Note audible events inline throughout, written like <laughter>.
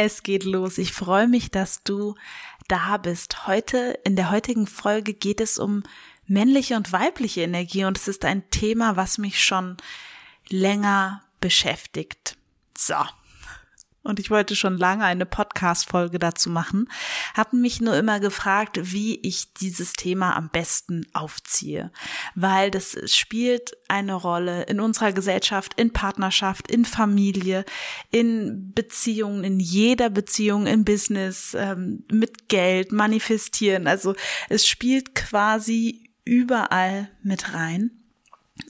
Es geht los. Ich freue mich, dass du da bist. Heute, in der heutigen Folge geht es um männliche und weibliche Energie und es ist ein Thema, was mich schon länger beschäftigt. So, und ich wollte schon lange eine Podcast-Folge dazu machen, haben mich nur immer gefragt, wie ich dieses Thema am besten aufziehe, weil das spielt eine Rolle in unserer Gesellschaft, in Partnerschaft, in Familie, in Beziehungen, in jeder Beziehung, im Business, ähm, mit Geld, manifestieren. Also es spielt quasi überall mit rein.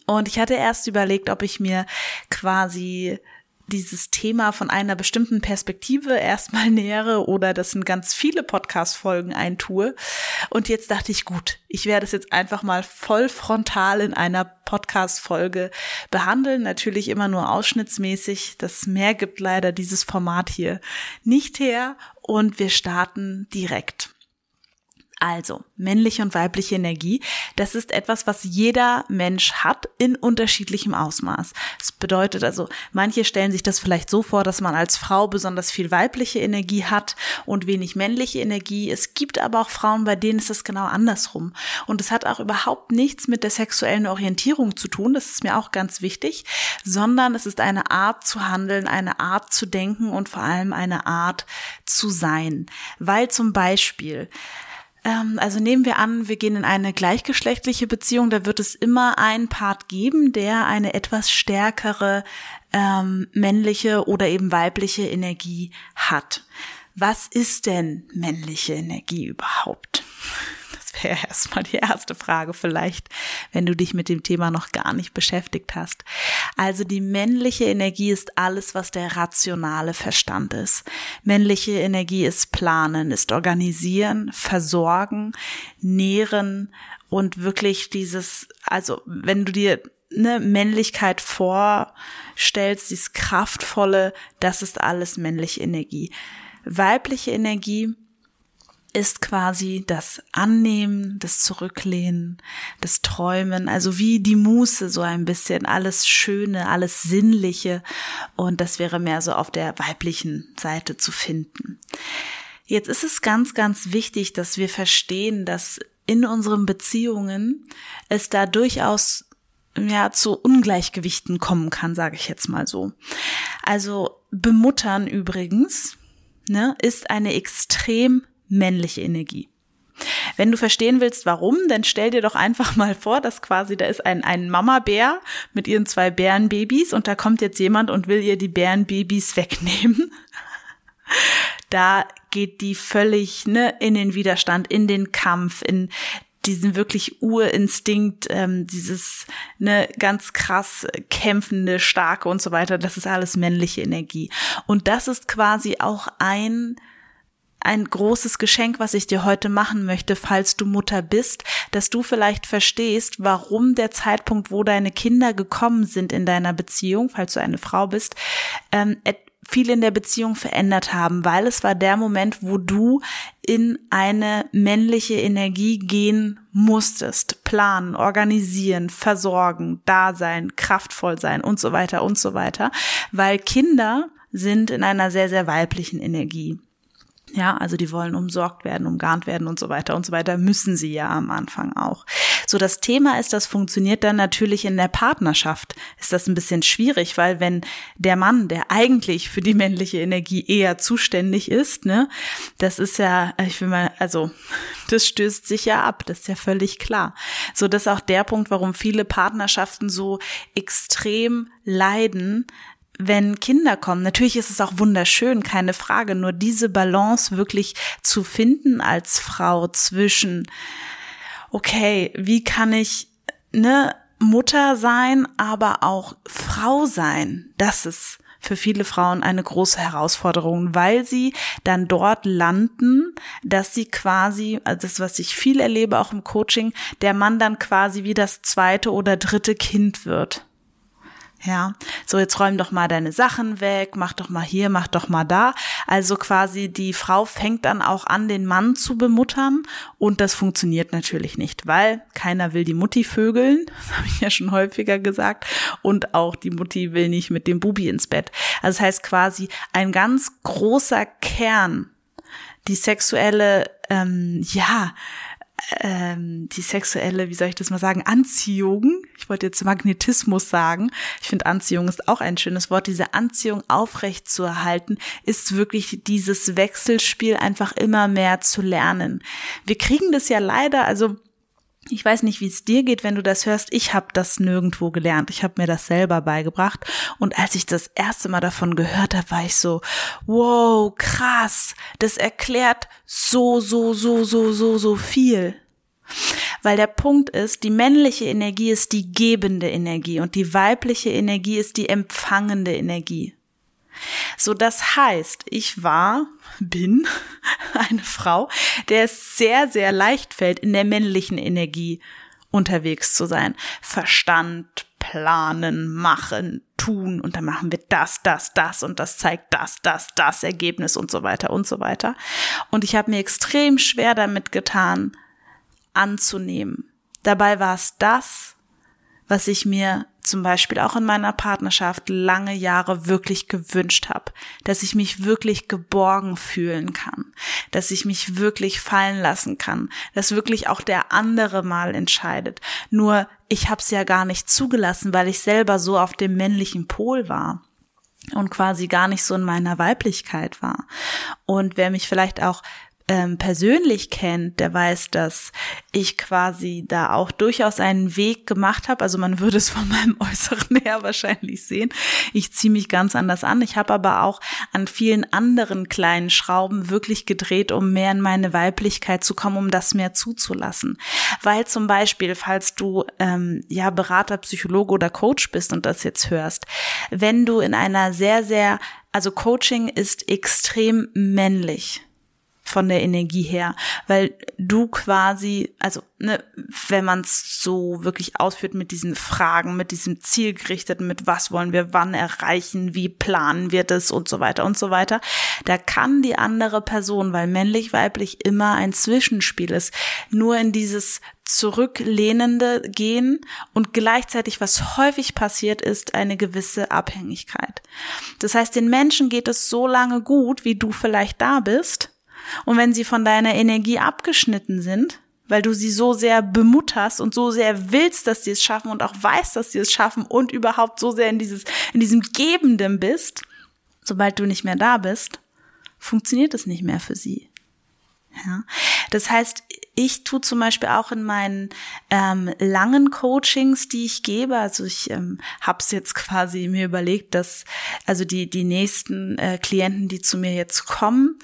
Und ich hatte erst überlegt, ob ich mir quasi dieses Thema von einer bestimmten Perspektive erstmal <laughs> nähere oder das in ganz viele Podcast-Folgen eintue. Und jetzt dachte ich, gut, ich werde es jetzt einfach mal voll frontal in einer Podcast-Folge behandeln. Natürlich immer nur ausschnittsmäßig. Das mehr gibt leider dieses Format hier nicht her. Und wir starten direkt. Also, männliche und weibliche Energie, das ist etwas, was jeder Mensch hat in unterschiedlichem Ausmaß. Das bedeutet also, manche stellen sich das vielleicht so vor, dass man als Frau besonders viel weibliche Energie hat und wenig männliche Energie. Es gibt aber auch Frauen, bei denen ist es genau andersrum. Und es hat auch überhaupt nichts mit der sexuellen Orientierung zu tun, das ist mir auch ganz wichtig, sondern es ist eine Art zu handeln, eine Art zu denken und vor allem eine Art zu sein. Weil zum Beispiel, also nehmen wir an, wir gehen in eine gleichgeschlechtliche Beziehung, da wird es immer einen Part geben, der eine etwas stärkere ähm, männliche oder eben weibliche Energie hat. Was ist denn männliche Energie überhaupt? <laughs> wäre erstmal die erste Frage vielleicht, wenn du dich mit dem Thema noch gar nicht beschäftigt hast. Also die männliche Energie ist alles, was der rationale Verstand ist. Männliche Energie ist planen, ist organisieren, versorgen, nähren und wirklich dieses, also wenn du dir eine Männlichkeit vorstellst, dieses kraftvolle, das ist alles männliche Energie. Weibliche Energie ist quasi das Annehmen, das Zurücklehnen, das Träumen, also wie die Muße so ein bisschen, alles Schöne, alles Sinnliche und das wäre mehr so auf der weiblichen Seite zu finden. Jetzt ist es ganz, ganz wichtig, dass wir verstehen, dass in unseren Beziehungen es da durchaus ja zu Ungleichgewichten kommen kann, sage ich jetzt mal so. Also bemuttern übrigens ne, ist eine extrem männliche Energie. Wenn du verstehen willst, warum, dann stell dir doch einfach mal vor, dass quasi da ist ein, ein Mama-Bär mit ihren zwei Bärenbabys und da kommt jetzt jemand und will ihr die Bärenbabys wegnehmen. Da geht die völlig ne, in den Widerstand, in den Kampf, in diesen wirklich Urinstinkt, ähm, dieses ne, ganz krass kämpfende, starke und so weiter, das ist alles männliche Energie. Und das ist quasi auch ein ein großes Geschenk, was ich dir heute machen möchte, falls du Mutter bist, dass du vielleicht verstehst, warum der Zeitpunkt, wo deine Kinder gekommen sind in deiner Beziehung, falls du eine Frau bist, ähm, viel in der Beziehung verändert haben, weil es war der Moment, wo du in eine männliche Energie gehen musstest, planen, organisieren, versorgen, da sein, kraftvoll sein und so weiter und so weiter, weil Kinder sind in einer sehr, sehr weiblichen Energie. Ja, also die wollen umsorgt werden, umgarnt werden und so weiter und so weiter, müssen sie ja am Anfang auch. So, das Thema ist, das funktioniert dann natürlich in der Partnerschaft. Ist das ein bisschen schwierig, weil wenn der Mann, der eigentlich für die männliche Energie eher zuständig ist, ne, das ist ja, ich will mal, also, <laughs> das stößt sich ja ab, das ist ja völlig klar. So, das ist auch der Punkt, warum viele Partnerschaften so extrem leiden, wenn Kinder kommen. Natürlich ist es auch wunderschön, keine Frage, nur diese Balance wirklich zu finden als Frau zwischen, okay, wie kann ich ne Mutter sein, aber auch Frau sein? Das ist für viele Frauen eine große Herausforderung, weil sie dann dort landen, dass sie quasi, also das, was ich viel erlebe, auch im Coaching, der Mann dann quasi wie das zweite oder dritte Kind wird. Ja, so jetzt räum doch mal deine Sachen weg, mach doch mal hier, mach doch mal da. Also quasi die Frau fängt dann auch an, den Mann zu bemuttern und das funktioniert natürlich nicht, weil keiner will die Mutti vögeln, <laughs> das habe ich ja schon häufiger gesagt, und auch die Mutti will nicht mit dem Bubi ins Bett. Also das heißt quasi ein ganz großer Kern, die sexuelle, ähm, ja, ähm, die sexuelle, wie soll ich das mal sagen, Anziehung. Ich wollte jetzt Magnetismus sagen. Ich finde Anziehung ist auch ein schönes Wort. Diese Anziehung aufrecht zu erhalten, ist wirklich dieses Wechselspiel einfach immer mehr zu lernen. Wir kriegen das ja leider, also ich weiß nicht, wie es dir geht, wenn du das hörst. Ich habe das nirgendwo gelernt. Ich habe mir das selber beigebracht. Und als ich das erste Mal davon gehört habe, war ich so, wow, krass. Das erklärt so, so, so, so, so, so viel. Weil der Punkt ist, die männliche Energie ist die gebende Energie und die weibliche Energie ist die empfangende Energie. So, das heißt, ich war, bin <laughs> eine Frau, der es sehr, sehr leicht fällt, in der männlichen Energie unterwegs zu sein. Verstand, planen, machen, tun und dann machen wir das, das, das und das zeigt das, das, das Ergebnis und so weiter und so weiter. Und ich habe mir extrem schwer damit getan, anzunehmen. Dabei war es das, was ich mir zum Beispiel auch in meiner Partnerschaft lange Jahre wirklich gewünscht habe, dass ich mich wirklich geborgen fühlen kann, dass ich mich wirklich fallen lassen kann, dass wirklich auch der andere mal entscheidet. Nur ich habe es ja gar nicht zugelassen, weil ich selber so auf dem männlichen Pol war und quasi gar nicht so in meiner Weiblichkeit war. Und wer mich vielleicht auch ähm, persönlich kennt, der weiß, dass ich quasi da auch durchaus einen Weg gemacht habe. Also man würde es von meinem Äußeren her wahrscheinlich sehen. Ich ziehe mich ganz anders an. Ich habe aber auch an vielen anderen kleinen Schrauben wirklich gedreht, um mehr in meine Weiblichkeit zu kommen, um das mehr zuzulassen. Weil zum Beispiel, falls du ähm, ja Berater, Psychologe oder Coach bist und das jetzt hörst, wenn du in einer sehr, sehr also Coaching ist extrem männlich von der Energie her, weil du quasi, also ne, wenn man es so wirklich ausführt mit diesen Fragen, mit diesem zielgerichteten, mit was wollen wir wann erreichen, wie planen wir das und so weiter und so weiter, da kann die andere Person, weil männlich, weiblich immer ein Zwischenspiel ist, nur in dieses zurücklehnende gehen und gleichzeitig, was häufig passiert, ist eine gewisse Abhängigkeit. Das heißt, den Menschen geht es so lange gut, wie du vielleicht da bist, und wenn sie von deiner Energie abgeschnitten sind, weil du sie so sehr bemutterst und so sehr willst, dass sie es schaffen und auch weißt, dass sie es schaffen und überhaupt so sehr in dieses, in diesem Gebenden bist, sobald du nicht mehr da bist, funktioniert es nicht mehr für sie. Ja. Das heißt, ich tue zum Beispiel auch in meinen ähm, langen Coachings, die ich gebe, also ich ähm, habe es jetzt quasi mir überlegt, dass also die die nächsten äh, Klienten, die zu mir jetzt kommen,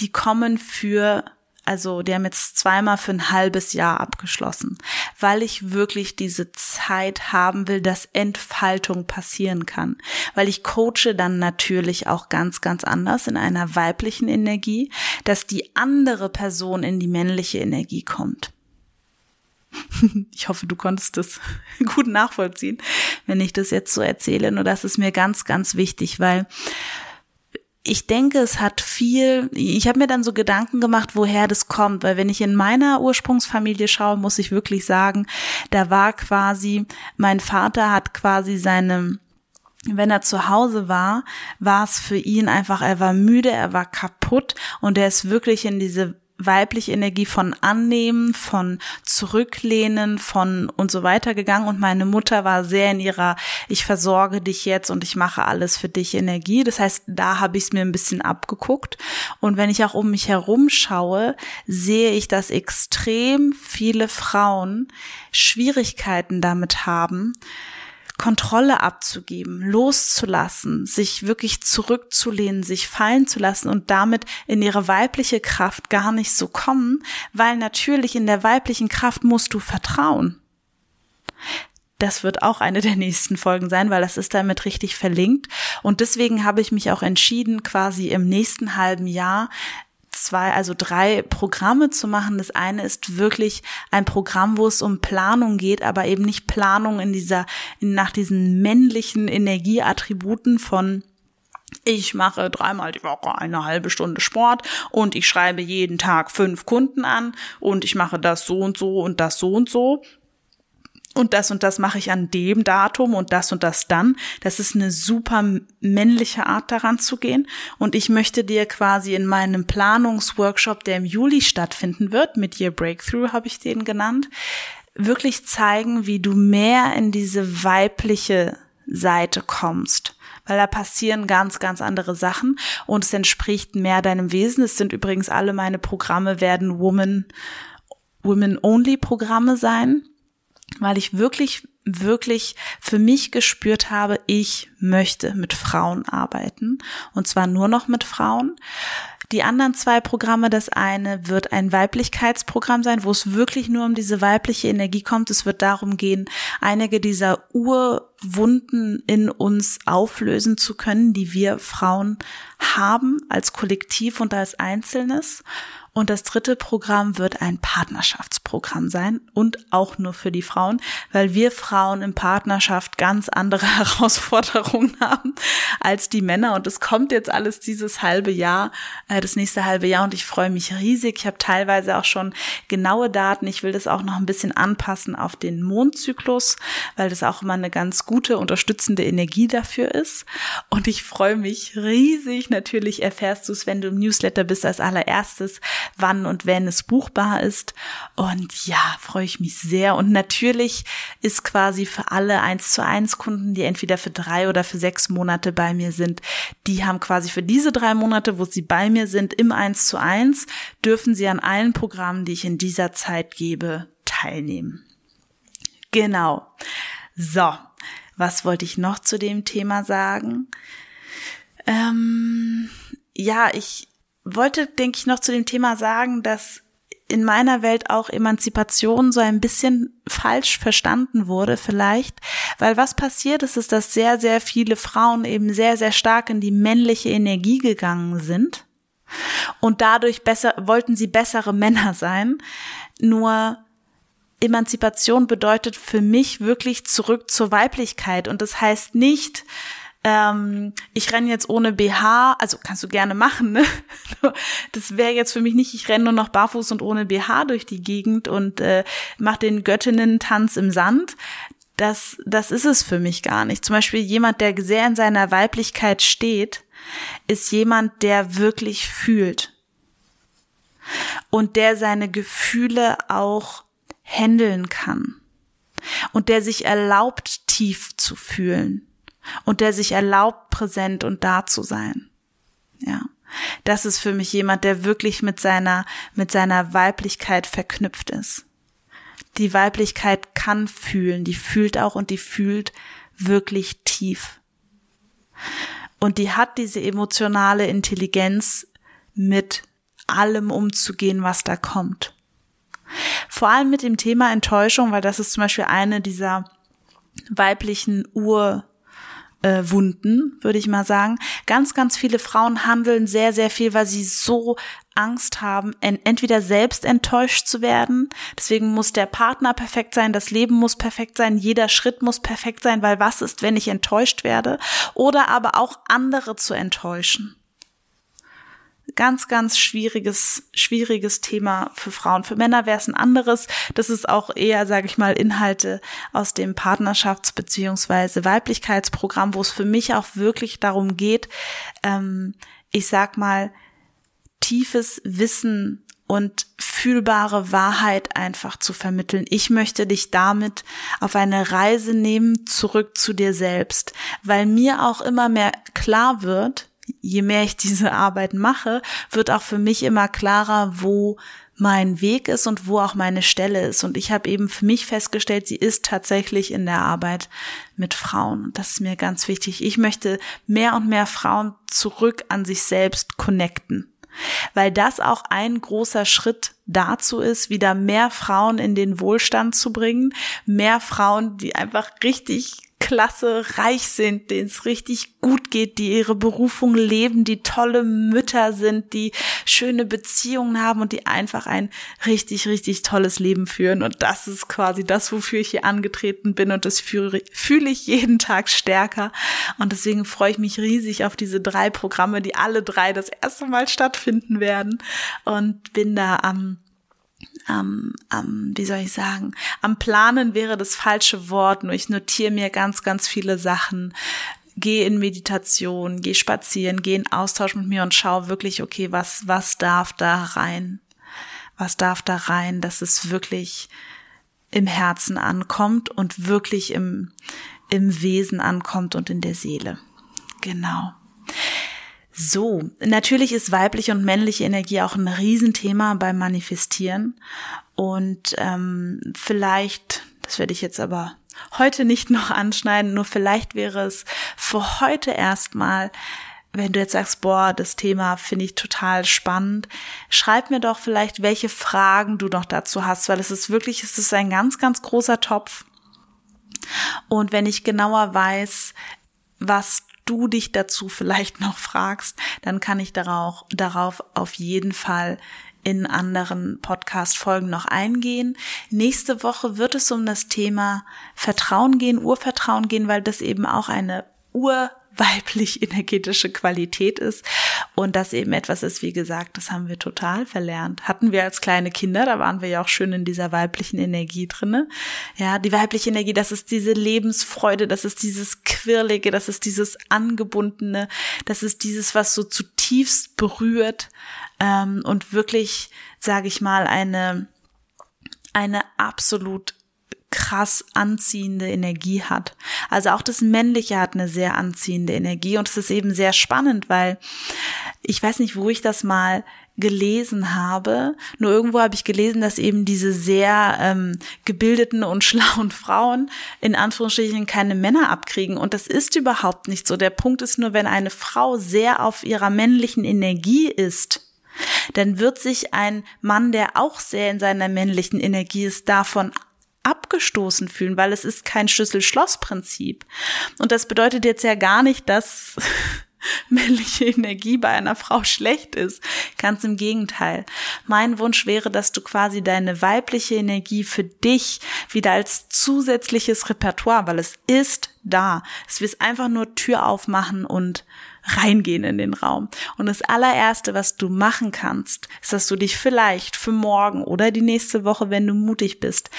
die kommen für also die haben jetzt zweimal für ein halbes Jahr abgeschlossen, weil ich wirklich diese Zeit haben will, dass Entfaltung passieren kann. Weil ich coache dann natürlich auch ganz, ganz anders in einer weiblichen Energie, dass die andere Person in die männliche Energie kommt. <laughs> Ich hoffe, du konntest das <laughs> gut nachvollziehen, wenn ich das jetzt so erzähle. Nur das ist mir ganz, ganz wichtig, weil ich denke, es hat viel, ich habe mir dann so Gedanken gemacht, woher das kommt, weil wenn ich in meiner Ursprungsfamilie schaue, muss ich wirklich sagen, da war quasi, mein Vater hat quasi seine wenn er zu Hause war, war es für ihn einfach, er war müde, er war kaputt und er ist wirklich in diese weibliche Energie von annehmen, von zurücklehnen, von und so weiter gegangen und meine Mutter war sehr in ihrer ich versorge dich jetzt und ich mache alles für dich Energie. Das heißt, da habe ich es mir ein bisschen abgeguckt und wenn ich auch um mich herum schaue, sehe ich, dass extrem viele Frauen Schwierigkeiten damit haben, Kontrolle abzugeben, loszulassen, sich wirklich zurückzulehnen, sich fallen zu lassen und damit in ihre weibliche Kraft gar nicht so kommen, weil natürlich in der weiblichen Kraft musst du vertrauen. das wird auch eine der nächsten Folgen sein, weil das ist damit richtig verlinkt. Und deswegen habe ich mich auch entschieden, quasi im nächsten halben Jahr zwei, also drei Programme zu machen. Das eine ist wirklich ein Programm, wo es um Planung geht, aber eben nicht Planung in dieser, nach diesen männlichen Energieattributen von ich mache dreimal die Woche eine halbe Stunde Sport und ich schreibe jeden Tag fünf Kunden an und ich mache das so und so und das so und so und das und das mache ich an dem Datum und das und das dann. Das ist eine super männliche Art daran zu gehen. Und ich möchte dir quasi in meinem Planungsworkshop, der im Juli stattfinden wird, mit Your Breakthrough habe ich den genannt, wirklich zeigen, wie du mehr in diese weibliche Seite kommst weil da passieren ganz, ganz andere Sachen und es entspricht mehr deinem Wesen. Es sind übrigens alle meine Programme werden Woman, Women Only Programme sein weil ich wirklich, wirklich für mich gespürt habe, ich möchte mit Frauen arbeiten und zwar nur noch mit Frauen. Die anderen zwei Programme, das eine wird ein Weiblichkeitsprogramm sein, wo es wirklich nur um diese weibliche Energie kommt. Es wird darum gehen, einige dieser Urwunden in uns auflösen zu können, die wir Frauen haben als Kollektiv und als Einzelnes. Und das dritte Programm wird ein Partnerschaftsprogramm sein und auch nur für die Frauen, weil wir Frauen in Partnerschaft ganz andere <laughs> Herausforderungen haben als die Männer. Und es kommt jetzt alles dieses halbe Jahr, äh, das nächste halbe Jahr und ich freue mich riesig. Ich habe teilweise auch schon genaue Daten. Ich will das auch noch ein bisschen anpassen auf den Mondzyklus, weil das auch immer eine ganz gute, unterstützende Energie dafür ist. Und ich freue mich riesig. Natürlich erfährst du es, wenn du im Newsletter bist als allererstes wann und wenn es buchbar ist. Und ja, freue ich mich sehr. Und natürlich ist quasi für alle eins zu eins Kunden, die entweder für drei oder für sechs Monate bei mir sind, die haben quasi für diese drei Monate, wo sie bei mir sind, im eins zu eins, dürfen sie an allen Programmen, die ich in dieser Zeit gebe, teilnehmen. Genau. So. Was wollte ich noch zu dem Thema sagen? Ähm, ja, ich wollte, denke ich, noch zu dem Thema sagen, dass in meiner Welt auch Emanzipation so ein bisschen falsch verstanden wurde vielleicht, weil was passiert ist, ist, dass sehr, sehr viele Frauen eben sehr, sehr stark in die männliche Energie gegangen sind und dadurch besser, wollten sie bessere Männer sein. Nur Emanzipation bedeutet für mich wirklich zurück zur Weiblichkeit und das heißt nicht, ähm, ich renne jetzt ohne BH, also kannst du gerne machen, ne? <laughs> Das wäre jetzt für mich nicht, ich renne nur noch barfuß und ohne BH durch die Gegend und äh, mache den Göttinnen-Tanz im Sand. Das, das ist es für mich gar nicht. Zum Beispiel jemand, der sehr in seiner Weiblichkeit steht, ist jemand, der wirklich fühlt und der seine Gefühle auch handeln kann und der sich erlaubt, tief zu fühlen und der sich erlaubt, präsent und da zu sein. Ja. Das ist für mich jemand, der wirklich mit seiner, mit seiner Weiblichkeit verknüpft ist. Die Weiblichkeit kann fühlen, die fühlt auch und die fühlt wirklich tief. Und die hat diese emotionale Intelligenz, mit allem umzugehen, was da kommt. Vor allem mit dem Thema Enttäuschung, weil das ist zum Beispiel eine dieser weiblichen Ur, äh, Wunden, würde ich mal sagen. Ganz, ganz viele Frauen handeln sehr, sehr viel, weil sie so Angst haben, entweder selbst enttäuscht zu werden. Deswegen muss der Partner perfekt sein, das Leben muss perfekt sein, jeder Schritt muss perfekt sein, weil was ist, wenn ich enttäuscht werde? Oder aber auch andere zu enttäuschen ganz, ganz schwieriges, schwieriges Thema für Frauen. Für Männer wäre es ein anderes. Das ist auch eher, sage ich mal, Inhalte aus dem Partnerschafts- beziehungsweise Weiblichkeitsprogramm, wo es für mich auch wirklich darum geht, ähm, ich sag mal, tiefes Wissen und fühlbare Wahrheit einfach zu vermitteln. Ich möchte dich damit auf eine Reise nehmen, zurück zu dir selbst, weil mir auch immer mehr klar wird, je mehr ich diese Arbeit mache, wird auch für mich immer klarer, wo mein Weg ist und wo auch meine Stelle ist. Und ich habe eben für mich festgestellt, sie ist tatsächlich in der Arbeit mit Frauen. Und das ist mir ganz wichtig. Ich möchte mehr und mehr Frauen zurück an sich selbst connecten. weil das auch ein großer Schritt dazu ist, wieder mehr Frauen in den Wohlstand zu bringen, mehr Frauen, die einfach richtig klasse reich sind, denen es richtig gut geht, die ihre Berufung leben, die tolle Mütter sind, die schöne Beziehungen haben und die einfach ein richtig, richtig tolles Leben führen. Und das ist quasi das, wofür ich hier angetreten bin und das fühle, fühle ich jeden Tag stärker. Und deswegen freue ich mich riesig auf diese drei Programme, die alle drei das erste Mal stattfinden werden und bin da am am, am, wie soll ich sagen, am Planen wäre das falsche Wort, nur ich notiere mir ganz, ganz viele Sachen, geh in Meditation, geh spazieren, geh in Austausch mit mir und schau wirklich, okay, was, was darf da rein? Was darf da rein, dass es wirklich im Herzen ankommt und wirklich im, im Wesen ankommt und in der Seele. Genau. So, natürlich ist weibliche und männliche Energie auch ein Riesenthema beim Manifestieren. Und ähm, vielleicht, das werde ich jetzt aber heute nicht noch anschneiden, nur vielleicht wäre es für heute erstmal, wenn du jetzt sagst, boah, das Thema finde ich total spannend, schreib mir doch vielleicht, welche Fragen du noch dazu hast, weil es ist wirklich, es ist ein ganz, ganz großer Topf. Und wenn ich genauer weiß, was du dich dazu vielleicht noch fragst, dann kann ich darauf, darauf auf jeden Fall in anderen Podcast-Folgen noch eingehen. Nächste Woche wird es um das Thema Vertrauen gehen, Urvertrauen gehen, weil das eben auch eine Ur weiblich energetische Qualität ist und das eben etwas ist, wie gesagt, das haben wir total verlernt. Hatten wir als kleine Kinder, da waren wir ja auch schön in dieser weiblichen Energie drinne. Ja, die weibliche Energie, das ist diese Lebensfreude, das ist dieses Quirlige, das ist dieses Angebundene, das ist dieses, was so zutiefst berührt ähm, und wirklich, sage ich mal, eine eine absolut krass anziehende Energie hat. Also auch das Männliche hat eine sehr anziehende Energie und es ist eben sehr spannend, weil ich weiß nicht, wo ich das mal gelesen habe. Nur irgendwo habe ich gelesen, dass eben diese sehr ähm, gebildeten und <laughs> schlauen Frauen in Anführungsstrichen keine Männer abkriegen. Und das ist überhaupt nicht so. Der Punkt ist nur, wenn eine Frau sehr auf ihrer männlichen Energie ist, dann wird sich ein Mann, der auch sehr in seiner männlichen Energie ist, davon abgestoßen fühlen, weil es ist kein Schlüssel-Schloss-Prinzip. Und das bedeutet jetzt ja gar nicht, dass <laughs> männliche Energie bei einer Frau schlecht ist. Ganz im Gegenteil. Mein Wunsch wäre, dass du quasi deine weibliche Energie für dich wieder als zusätzliches Repertoire, weil es ist da. Es wird einfach nur Tür aufmachen und reingehen in den Raum. Und das allererste, was du machen kannst, ist, dass du dich vielleicht für morgen oder die nächste Woche, wenn du mutig bist,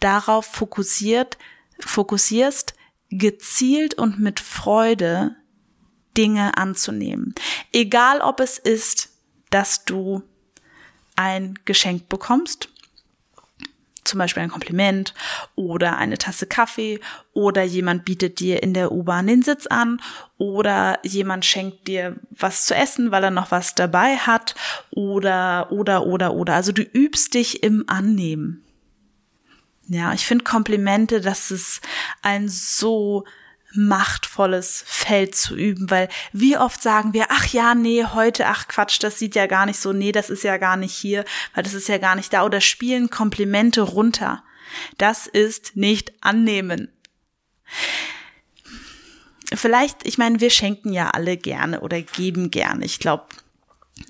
darauf fokussiert, fokussierst, gezielt und mit Freude Dinge anzunehmen. Egal ob es ist, dass du ein Geschenk bekommst zum Beispiel ein Kompliment oder eine Tasse Kaffee oder jemand bietet dir in der U-Bahn den Sitz an oder jemand schenkt dir was zu essen, weil er noch was dabei hat oder, oder, oder, oder. Also du übst dich im Annehmen. Ja, ich finde Komplimente, das ist ein so machtvolles Feld zu üben, weil wie oft sagen wir, ach ja, nee, heute, ach Quatsch, das sieht ja gar nicht so, nee, das ist ja gar nicht hier, weil das ist ja gar nicht da oder spielen Komplimente runter. Das ist nicht annehmen. Vielleicht, ich meine, wir schenken ja alle gerne oder geben gerne. Ich glaube,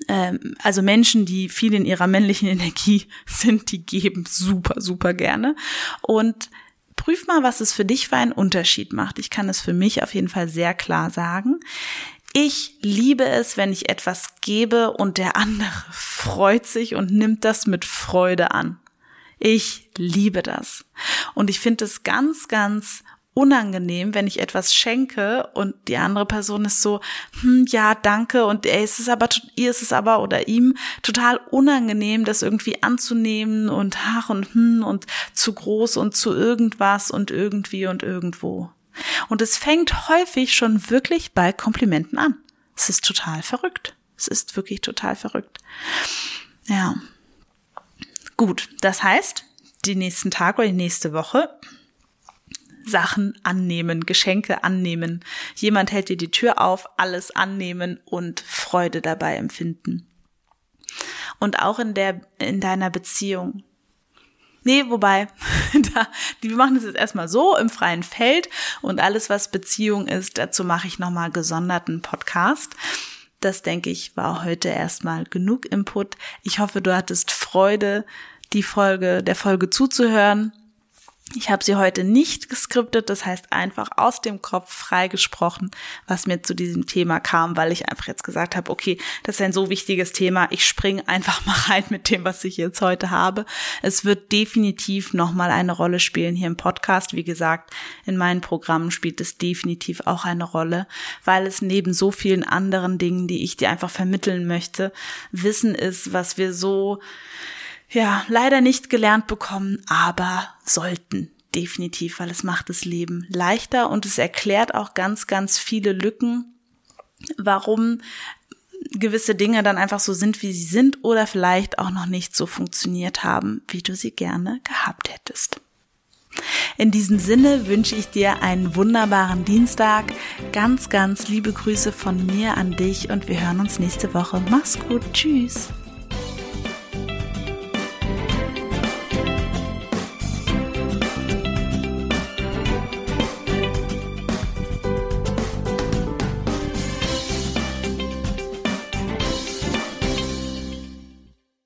ähm, also Menschen, die viel in ihrer männlichen <laughs> Energie sind, die geben super, super gerne. Und prüf mal, was es für dich für einen Unterschied macht. Ich kann es für mich auf jeden Fall sehr klar sagen. Ich liebe es, wenn ich etwas gebe und der <laughs> andere freut sich und nimmt das mit Freude an. Ich liebe das. Und ich finde es ganz, ganz unangenehm, wenn ich etwas schenke und die andere Person ist so, hm, ja, danke und ey, ist es aber, ihr ist es aber oder ihm total unangenehm, das irgendwie anzunehmen und ach und hm und zu groß und zu irgendwas und irgendwie und irgendwo. Und es fängt häufig schon wirklich bei Komplimenten an. Es ist total verrückt. Es ist wirklich total verrückt. Ja. Gut, das heißt, die nächsten Tage oder die nächste Woche Sachen annehmen, Geschenke annehmen. Jemand hält dir die Tür auf, alles annehmen und Freude dabei empfinden. und auch in der, in deiner Beziehung. Nee, wobei, <laughs> da, wir machen das jetzt erstmal so im freien Feld und alles, was Beziehung ist, dazu mache ich nochmal gesonderten Podcast. Das denke ich war heute erstmal genug Input. Ich hoffe, du hattest Freude, die Folge, der Folge zuzuhören. Ich habe sie heute nicht geskriptet, das heißt einfach aus dem Kopf freigesprochen, was mir zu diesem Thema kam, weil ich einfach jetzt gesagt habe, okay, das ist ein so wichtiges Thema, ich springe einfach <laughs> mal rein mit dem, was ich jetzt heute habe. Es wird definitiv nochmal eine Rolle spielen hier im Podcast. Wie gesagt, in meinen Programmen spielt es definitiv auch eine Rolle, weil es neben so vielen anderen Dingen, die ich dir einfach vermitteln möchte, Wissen ist, was wir so ja, leider nicht gelernt bekommen, aber sollten definitiv, weil es macht das Leben leichter und es erklärt auch ganz, ganz viele Lücken, warum gewisse Dinge dann einfach so sind, wie sie sind oder vielleicht auch noch nicht so funktioniert haben, wie du sie gerne gehabt hättest. In diesem Sinne wünsche ich dir einen wunderbaren Dienstag. Ganz, ganz liebe Grüße von mir an dich und wir hören uns nächste Woche. Mach's gut. Tschüss.